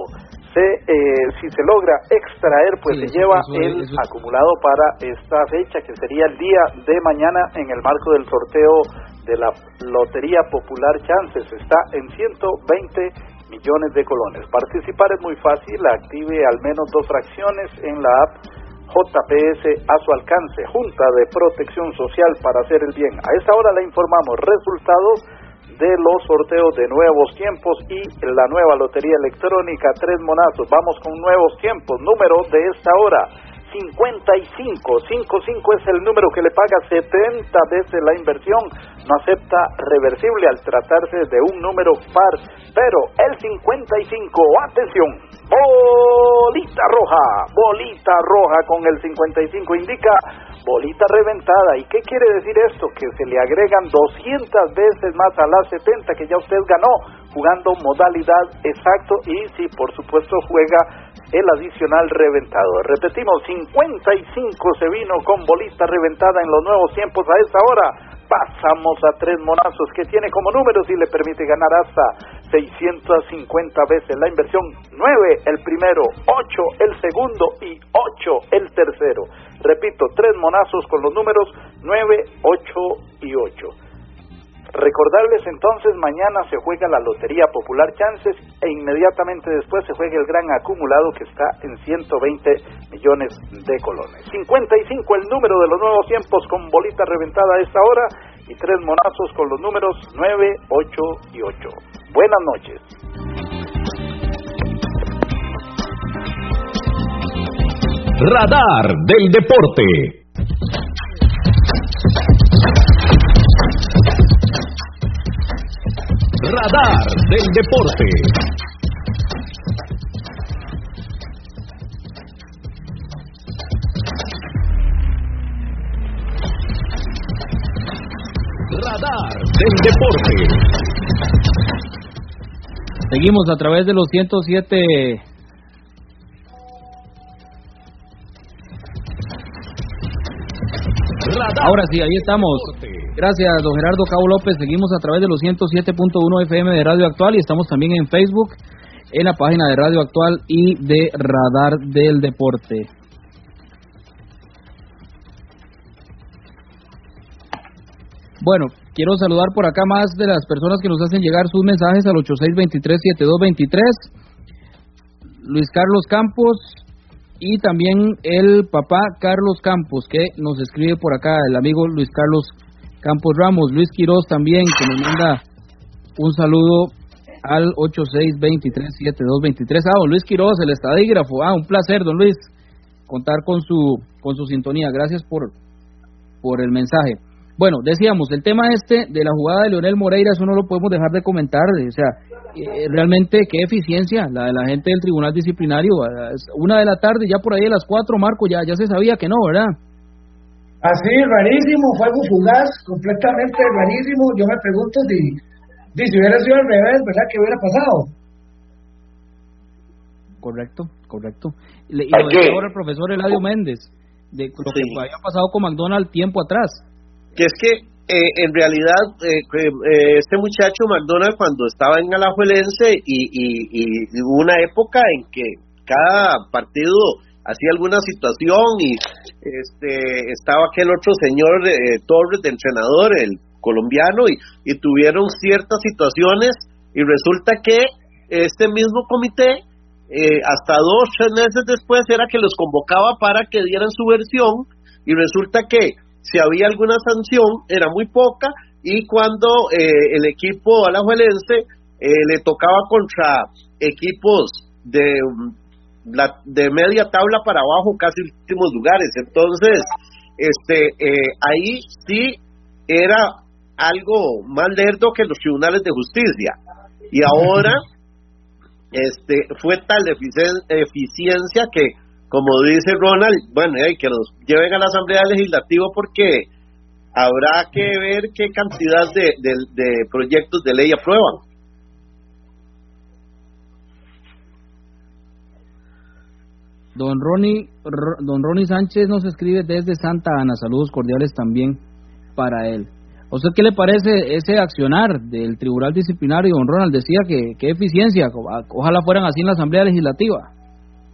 Se, eh, si se logra extraer, pues se lleva el acumulado para esta fecha, que sería el día de mañana en el marco del sorteo de la Lotería Popular Chances. Está en 120 millones de colones. Participar es muy fácil, active al menos dos fracciones en la app JPS a su alcance, Junta de Protección Social para hacer el bien. A esta hora le informamos resultados de los sorteos de nuevos tiempos y la nueva lotería electrónica Tres Monazos. Vamos con nuevos tiempos, número de esta hora 55. 55 es el número que le paga 70 veces la inversión. No acepta reversible al tratarse de un número par. Pero el 55, atención, bolita roja, bolita roja con el 55 indica bolita reventada. ¿Y qué quiere decir esto? Que se le agregan 200 veces más a las 70 que ya usted ganó jugando modalidad exacto y si por supuesto juega el adicional reventado. Repetimos, 55 se vino con bolita reventada en los nuevos tiempos a esta hora. Pasamos a tres monazos que tiene como números y le permite ganar hasta 650 veces la inversión. 9 el primero, 8 el segundo y 8 el tercero. Repito, tres monazos con los números 9, 8 y 8. Recordarles entonces, mañana se juega la Lotería Popular Chances e inmediatamente después se juega el gran acumulado que está en 120 millones de colones. 55 el número de los nuevos tiempos con bolita reventada a esta hora y tres monazos con los números 9, 8 y 8. Buenas noches. Radar del Deporte. Radar del Deporte. Radar del Deporte. Seguimos a través de los 107 Ahora sí, ahí estamos. Gracias, don Gerardo Cabo López. Seguimos a través de los 107.1 FM de Radio Actual y estamos también en Facebook, en la página de Radio Actual y de Radar del Deporte. Bueno, quiero saludar por acá más de las personas que nos hacen llegar sus mensajes al 8623-7223. Luis Carlos Campos, y también el papá Carlos Campos, que nos escribe por acá, el amigo Luis Carlos Campos Ramos, Luis Quiroz también, que nos manda un saludo al 86237223. Ah, don Luis Quiroz, el estadígrafo. Ah, un placer, don Luis, contar con su con su sintonía. Gracias por por el mensaje. Bueno, decíamos, el tema este de la jugada de Leonel Moreira, eso no lo podemos dejar de comentar, o sea, eh, realmente qué eficiencia la de la gente del Tribunal Disciplinario. Una de la tarde, ya por ahí a las cuatro, Marco, ya, ya se sabía que no, ¿verdad? Así, rarísimo, fuego fugaz, completamente rarísimo. Yo me pregunto si, si hubiera sido al revés, ¿verdad? ¿Qué hubiera pasado? Correcto, correcto. y lo decía ahora el profesor Eladio Méndez, de lo que había pasado con McDonald's tiempo atrás. Que es que eh, en realidad, eh, eh, este muchacho McDonald cuando estaba en Alajuelense y, y, hubo una época en que cada partido hacía alguna situación y este estaba aquel otro señor Torres de entrenador, el colombiano, y, y tuvieron ciertas situaciones y resulta que este mismo comité hasta dos, tres meses después era que los convocaba para que dieran su versión y resulta que si había alguna sanción era muy poca y cuando eh, el equipo alajuelense eh, le tocaba contra equipos de, de media tabla para abajo, casi últimos lugares. Entonces, este eh, ahí sí era algo más lerdo que los tribunales de justicia. Y ahora este fue tal eficiencia que como dice Ronald, bueno, hay que los lleven a la Asamblea Legislativa porque habrá que ver qué cantidad de, de, proyectos de ley aprueban. Don Ronnie, don Ronnie Sánchez nos escribe desde Santa Ana. Saludos cordiales también para él. ¿O sea, qué le parece ese accionar del Tribunal Disciplinario? Don Ronald decía que qué eficiencia. Ojalá fueran así en la Asamblea Legislativa.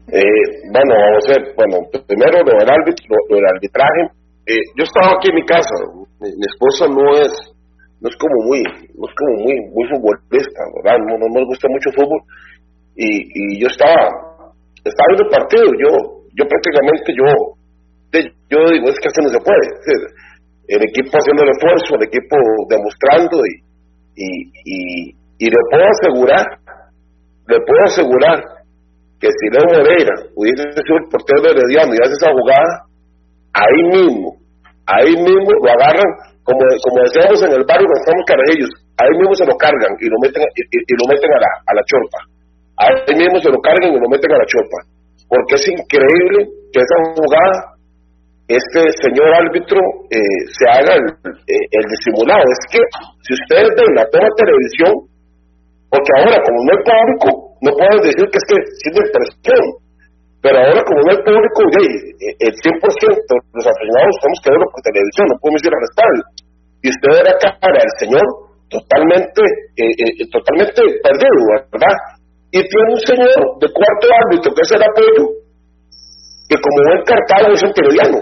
Eh, bueno, vamos a ver, bueno, primero lo del, lo del arbitraje. Eh, yo estaba aquí en mi casa, mi, esposa no es no es como muy no es como muy muy futbolista, ¿verdad? No, no gusta mucho fútbol y, y yo estaba estaba viendo el partido, yo yo prácticamente yo yo digo es que esto no se puede, el equipo haciendo el esfuerzo, el equipo demostrando y y, y, y le puedo asegurar, le puedo asegurar que si Leo Moreira hubiese sido el portero de Herediano y hace esa jugada, ahí mismo, ahí mismo lo agarran, como, como decíamos en el barrio cuando estamos carajillos, ahí mismo se lo cargan y lo meten, y, lo meten a la, a la chorpa. Ahí mismo se lo cargan y lo meten a la chorpa. Porque es increíble que esa jugada, este señor árbitro, eh, se haga el, eh, disimulado. Es que si ustedes ven la toma televisión, porque ahora como no es público, no puedes decir que es que siente presión, pero ahora como no hay público, el 100% de los aficionados tenemos que verlo por televisión, no podemos ir al estadio. Y usted era cara el señor totalmente, eh, eh, totalmente perdido, ¿verdad? Y tiene un señor de cuarto ámbito, que es el apoyo, que como buen cartado es un periodiano.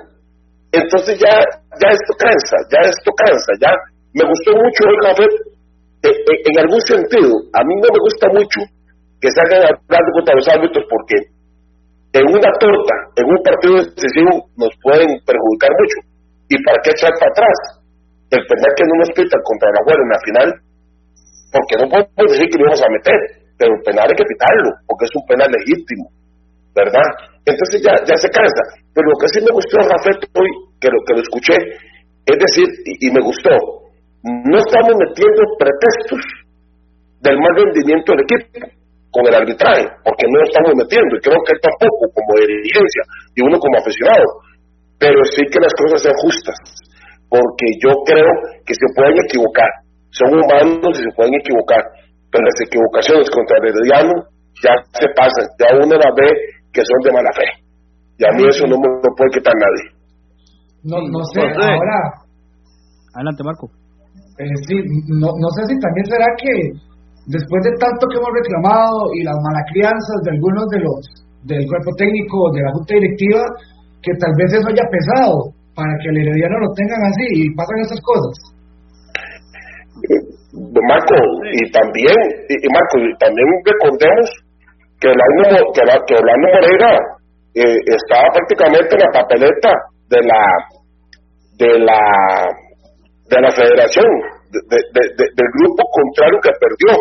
Entonces ya, ya esto cansa, ya esto cansa, ya me gustó mucho hoy la eh, en algún sentido, a mí no me gusta mucho que salgan hablando contra los árbitros porque en una torta, en un partido decisivo, nos pueden perjudicar mucho. ¿Y para qué echar para atrás? El penal que no nos pita contra la Juárez en la final, porque no podemos decir que lo íbamos a meter, pero el penal hay que quitarlo, porque es un penal legítimo, ¿verdad? Entonces ya, ya se cansa. Pero lo que sí me gustó, Rafael, hoy, que lo, que lo escuché, es decir, y, me gustó, no estamos metiendo pretextos del mal rendimiento del equipo con el arbitraje, porque no lo estamos metiendo, y creo que tampoco, como dirigencia, y uno como aficionado, pero sí que las cosas sean justas, porque yo creo que se pueden equivocar, son humanos y se pueden equivocar, pero las equivocaciones contra el herediano ya se pasan, ya uno las ve que son de mala fe, y a mí eso no me lo puede quitar nadie. No, no sé, ahora... Adelante, Marco. Eh, sí, no, no sé si también será que después de tanto que hemos reclamado y las malacrianzas de algunos de los del cuerpo técnico, de la junta directiva, que tal vez eso haya pesado para que el herediano lo tengan así y pasan esas cosas. Marco, y también, y, Marco, y también recordemos que Orlando, que, la, que Orlando Moreira eh, estaba prácticamente en la papeleta de la de la de la federación del grupo contrario que perdió.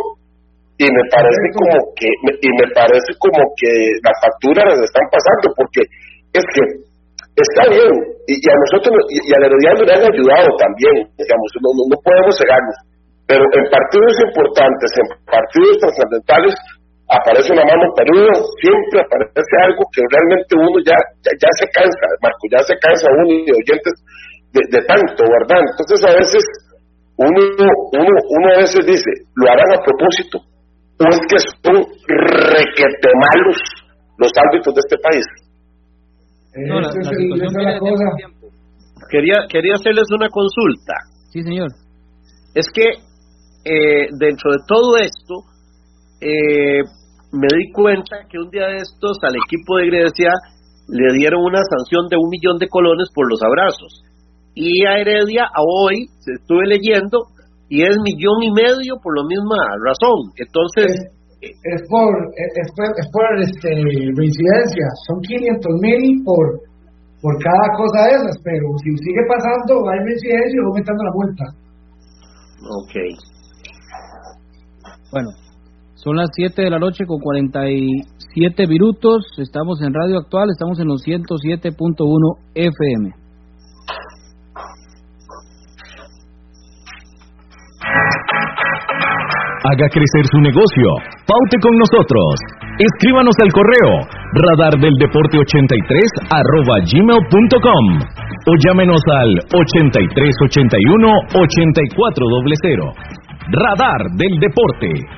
Y me parece como que y me parece como que las facturas las están pasando porque es que está bien y, a nosotros y, a la le han ayudado también digamos no, no, podemos cegarnos pero en partidos importantes en partidos trascendentales aparece una mano peluda siempre aparece algo que realmente uno ya, ya, se cansa Marco ya se cansa uno y oyentes de, de tanto verdad entonces a veces uno, uno, uno a veces dice lo harán a propósito o es que son requete malos los árbitros de este país. No, la, situación Quería, quería hacerles una consulta. Sí, señor. Es que eh, dentro de todo esto, eh, me di cuenta que un día de estos al equipo de Grecia le dieron una sanción de un millón de colones por los abrazos. Y a Heredia, a hoy, se estuve leyendo, y es millón y medio por la misma razón. Entonces... Es, por, es, por, es por este, reincidencia, son 500 mil por, por cada cosa de esas, pero si sigue pasando, hay reincidencia y va aumentando la multa. Ok. Bueno, son las 7 de la noche con 47 minutos. Estamos en Radio Actual, estamos en los 107.1 FM. Haga crecer su negocio. Paute con nosotros. Escríbanos al correo radardeldeporte83 arroba gmail.com o llámenos al 8381 8400. Radar del Deporte.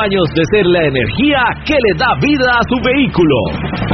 años de ser la energía que le da vida a su vehículo.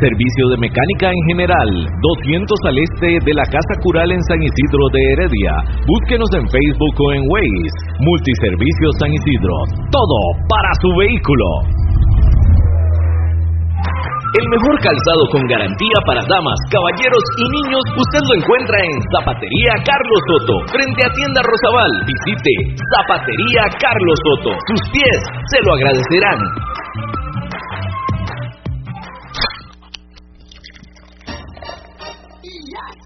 servicio de mecánica en general, 200 al este de la Casa Cural en San Isidro de Heredia. Búsquenos en Facebook o en Waze. Multiservicios San Isidro. Todo para su vehículo. El mejor calzado con garantía para damas, caballeros y niños usted lo encuentra en Zapatería Carlos Soto, frente a Tienda Rosabal. Visite Zapatería Carlos Soto. Sus pies se lo agradecerán.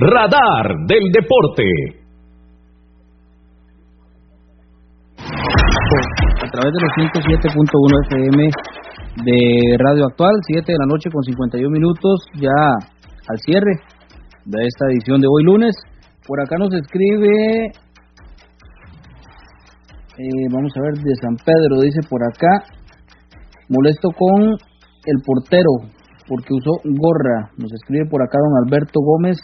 Radar del Deporte. A través de los 107.1 FM de Radio Actual, 7 de la noche con 51 minutos, ya al cierre de esta edición de hoy lunes. Por acá nos escribe, eh, vamos a ver, de San Pedro, dice por acá, molesto con el portero porque usó gorra. Nos escribe por acá don Alberto Gómez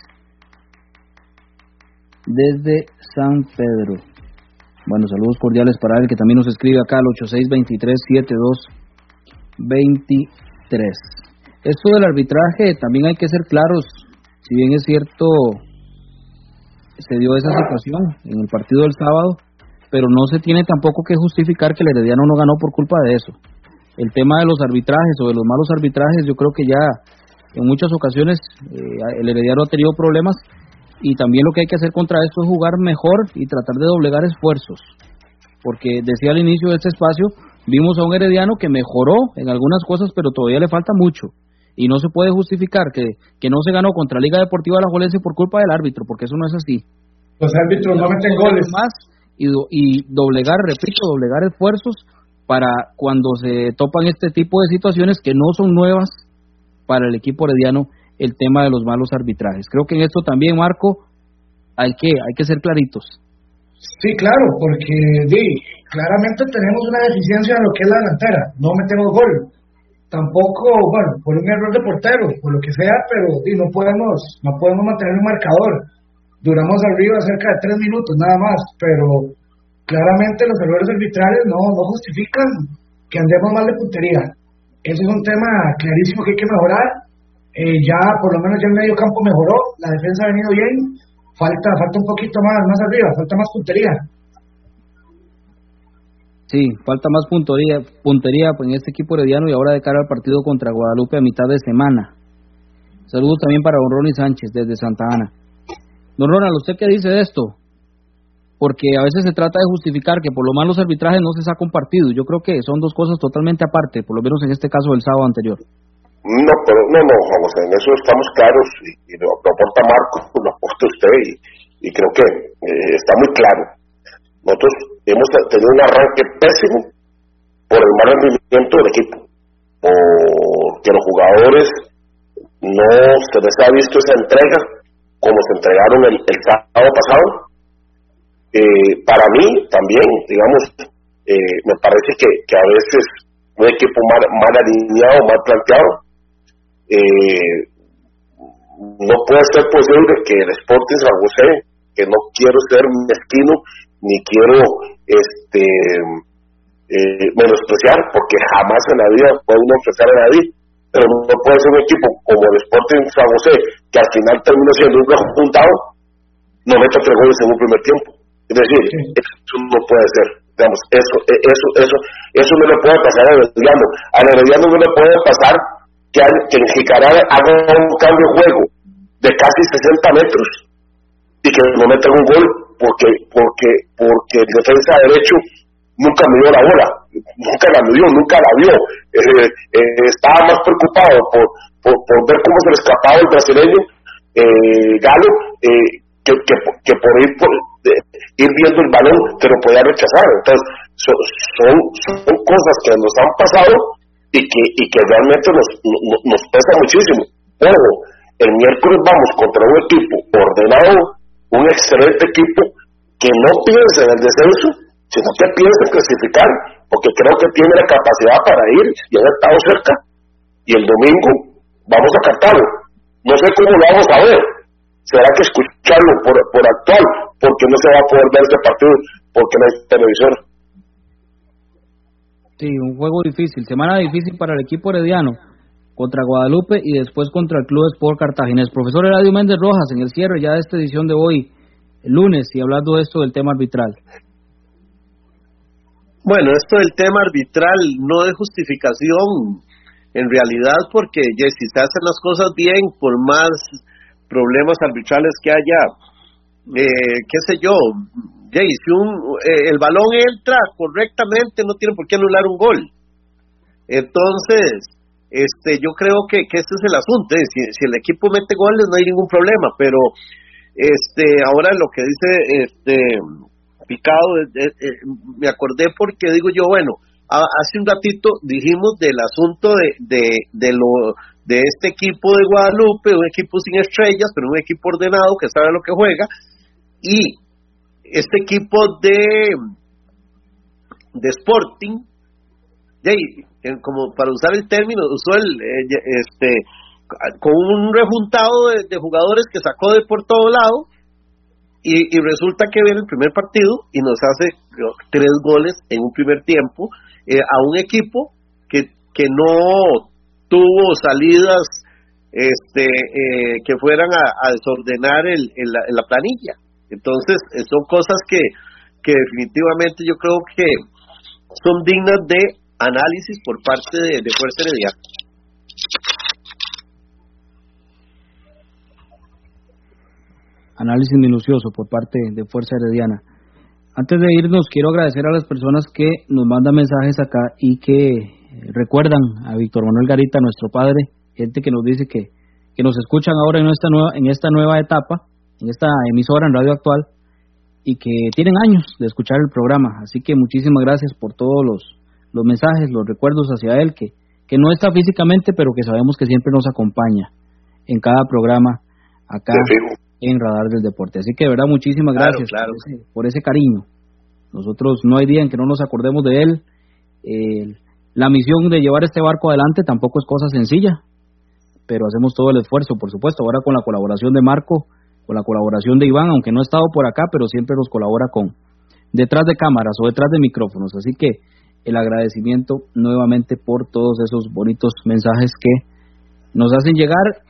desde San Pedro. Bueno, saludos cordiales para él que también nos escribe acá al 8623-7223. Esto del arbitraje también hay que ser claros. Si bien es cierto, se dio esa situación en el partido del sábado, pero no se tiene tampoco que justificar que el Herediano no ganó por culpa de eso. El tema de los arbitrajes o de los malos arbitrajes, yo creo que ya en muchas ocasiones eh, el Herediano ha tenido problemas y también lo que hay que hacer contra esto es jugar mejor y tratar de doblegar esfuerzos. Porque decía al inicio de este espacio, vimos a un herediano que mejoró en algunas cosas, pero todavía le falta mucho. Y no se puede justificar que, que no se ganó contra Liga Deportiva La Jolense por culpa del árbitro, porque eso no es así. Los árbitros no meten goles. Más y, y doblegar, repito, doblegar esfuerzos para cuando se topan este tipo de situaciones que no son nuevas para el equipo herediano el tema de los malos arbitrajes. Creo que en esto también, Marco, hay que, hay que ser claritos. Sí, claro, porque di, claramente tenemos una deficiencia en lo que es la delantera, no metemos gol. Tampoco, bueno, por un error de portero, por lo que sea, pero di, no podemos no podemos mantener un marcador. Duramos arriba cerca de tres minutos nada más, pero claramente los errores arbitrales no, no justifican que andemos mal de puntería. Ese es un tema clarísimo que hay que mejorar eh, ya por lo menos ya el medio campo mejoró, la defensa ha venido bien, falta falta un poquito más más arriba, falta más puntería. Sí, falta más puntería, puntería en este equipo herediano y ahora de cara al partido contra Guadalupe a mitad de semana. Saludos también para don Ronnie Sánchez desde Santa Ana. Don Ronald, ¿usted qué dice de esto? Porque a veces se trata de justificar que por lo menos los arbitrajes no se saca un partido. Yo creo que son dos cosas totalmente aparte, por lo menos en este caso del sábado anterior. No, pero no, no, vamos, en eso estamos claros y, lo, aporta Marco, lo aporta usted y, creo que eh, está muy claro. Nosotros hemos tenido un arranque pésimo por el mal rendimiento del equipo, porque los jugadores no se les ha visto esa entrega como se entregaron el, sábado pasado. Eh, para mí también, digamos, eh, me parece que, que a veces un equipo mal, mal alineado, mal planteado, eh, no puede ser posible que el Sporting San José, que no quiero ser mezquino ni quiero este eh, menospreciar, porque jamás en la vida puede uno ofrecer a nadie, pero no puede ser un equipo como el Sporting San José, que al final termina siendo un juntado, no meta tres goles en un primer tiempo. Es decir, eso no puede ser. Digamos, eso, eh, eso, eso, eso no le puede pasar a Herediano. A Herediano no le puede pasar que, que en Jicará haga un cambio de juego de casi 60 metros y que no metan un gol porque porque porque el defensa derecho nunca me dio la bola, nunca la dio, nunca la vio. Eh, eh, estaba más preocupado por, por, ver cómo se le escapaba el brasileño eh, Galo que, que, por ir, por, ir viendo el balón que lo podía rechazar. Entonces, son, son cosas que nos han pasado y que, y que realmente nos, nos, pesa muchísimo. Ojo, el miércoles vamos contra un equipo ordenado, un excelente equipo que no piensa en el descenso, sino que piensa en clasificar, porque creo que tiene la capacidad para ir y ha estado cerca. Y el domingo vamos a Cartago. No sé cómo lo vamos a ver. Será que escucharlo por, por actual, porque no se va a poder ver este partido, porque no hay televisor. Sí, un juego difícil, semana difícil para el equipo herediano contra Guadalupe y después contra el Club Sport Cartaginés. Profesor Eladio Méndez Rojas, en el cierre ya de esta edición de hoy, el lunes, y hablando de esto del tema arbitral. Bueno, esto del tema arbitral no es justificación en realidad porque ya, si se hacen las cosas bien, por más problemas arbitrales que haya, eh, qué sé yo, Jay, si un, eh, el balón entra correctamente, no tiene por qué anular un gol. Entonces, este, yo creo que, que este es el asunto. Eh, si, el equipo mete goles, no hay ningún problema. Pero, este, ahora lo que dice, este, Picado, me acordé porque digo yo, bueno, hace un ratito dijimos del asunto de, de, de lo de este equipo de Guadalupe, un equipo sin estrellas, pero un equipo ordenado que sabe lo que juega, y este equipo de, de Sporting, como para usar el término, usó el, eh, este, con un rejuntado de, jugadores que sacó de por todo lado, y, resulta que viene el primer partido y nos hace tres goles en un primer tiempo eh, a un equipo que, que no tuvo salidas este, eh, que fueran a, desordenar el, la, planilla. Entonces, son cosas que, que definitivamente yo creo que son dignas de análisis por parte de, de Fuerza Herediana. Análisis minucioso por parte de Fuerza Herediana. Antes de irnos, quiero agradecer a las personas que nos mandan mensajes acá y que recuerdan a Víctor Manuel Garita, nuestro padre, gente que nos dice que, que nos escuchan ahora en esta nueva, en esta nueva etapa, en esta emisora en Radio Actual, y que tienen años de escuchar el programa. Así que muchísimas gracias por todos los, los mensajes, los recuerdos hacia él, que, que no está físicamente, pero que sabemos que siempre nos acompaña en cada programa acá en Radar del Deporte. Así que de verdad, muchísimas gracias Por, ese, cariño. Nosotros no hay día en que no nos acordemos de él. la misión de llevar este barco adelante tampoco es cosa sencilla, pero hacemos todo el esfuerzo, por supuesto, ahora con la colaboración de Marco, con la colaboración de Iván, aunque no ha estado por acá, pero siempre nos colabora con detrás de cámaras o detrás de micrófonos. Así que el agradecimiento nuevamente por todos esos bonitos mensajes que nos hacen llegar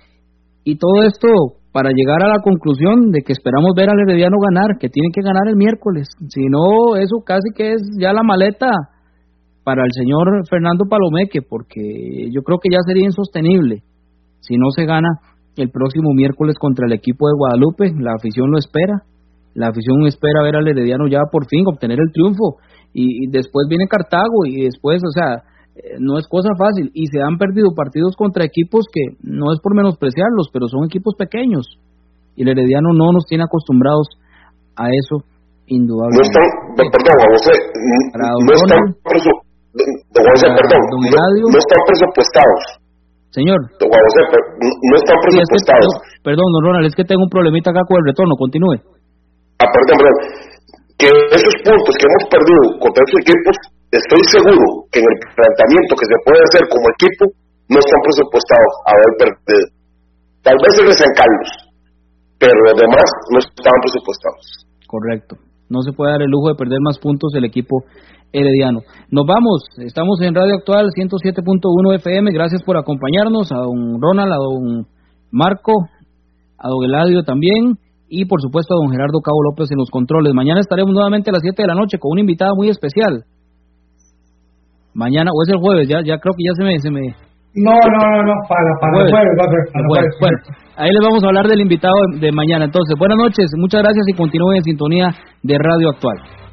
y todo esto para llegar a la conclusión de que esperamos ver al Herediano ganar, que tienen que ganar el miércoles. Si no, eso casi que es ya la maleta para el señor Fernando Palomeque, porque yo creo que ya sería insostenible si no se gana el próximo miércoles contra el equipo de Guadalupe. La afición lo espera, la afición espera ver al Herediano ya por fin obtener el triunfo y, después viene Cartago y después, o sea, eh, no es cosa fácil y se han perdido partidos contra equipos que no es por menospreciarlos, pero son equipos pequeños y el Herediano no nos tiene acostumbrados a eso indudablemente. No están, perdón, José, no están, perdón, no, están presupuestados. Señor. José, no están presupuestados. perdón, no, Ronald, es que tengo un problemita acá con el retorno, continúe. Ah, perdón, perdón que esos puntos que hemos perdido contra esos equipos, estoy seguro que en el planteamiento que se puede hacer como equipo, no están presupuestados a haber perdido. Tal vez en San Carlos, pero los demás no estaban presupuestados. Correcto. No se puede dar el lujo de perder más puntos el equipo herediano. Nos vamos, estamos en Radio Actual 107.1 FM. Gracias por acompañarnos, a don Ronald, a don Marco, a don Eladio también y por supuesto a don Gerardo Cabo López en los controles. Mañana estaremos nuevamente a las 7 de la noche con una invitada muy especial. Mañana, o es el jueves, ya, ya creo que ya se me... Se me... No, no, no, no, para, para el jueves, ahí les vamos a hablar del invitado de mañana. Entonces, buenas noches, muchas gracias y continúen en sintonía de Radio Actual.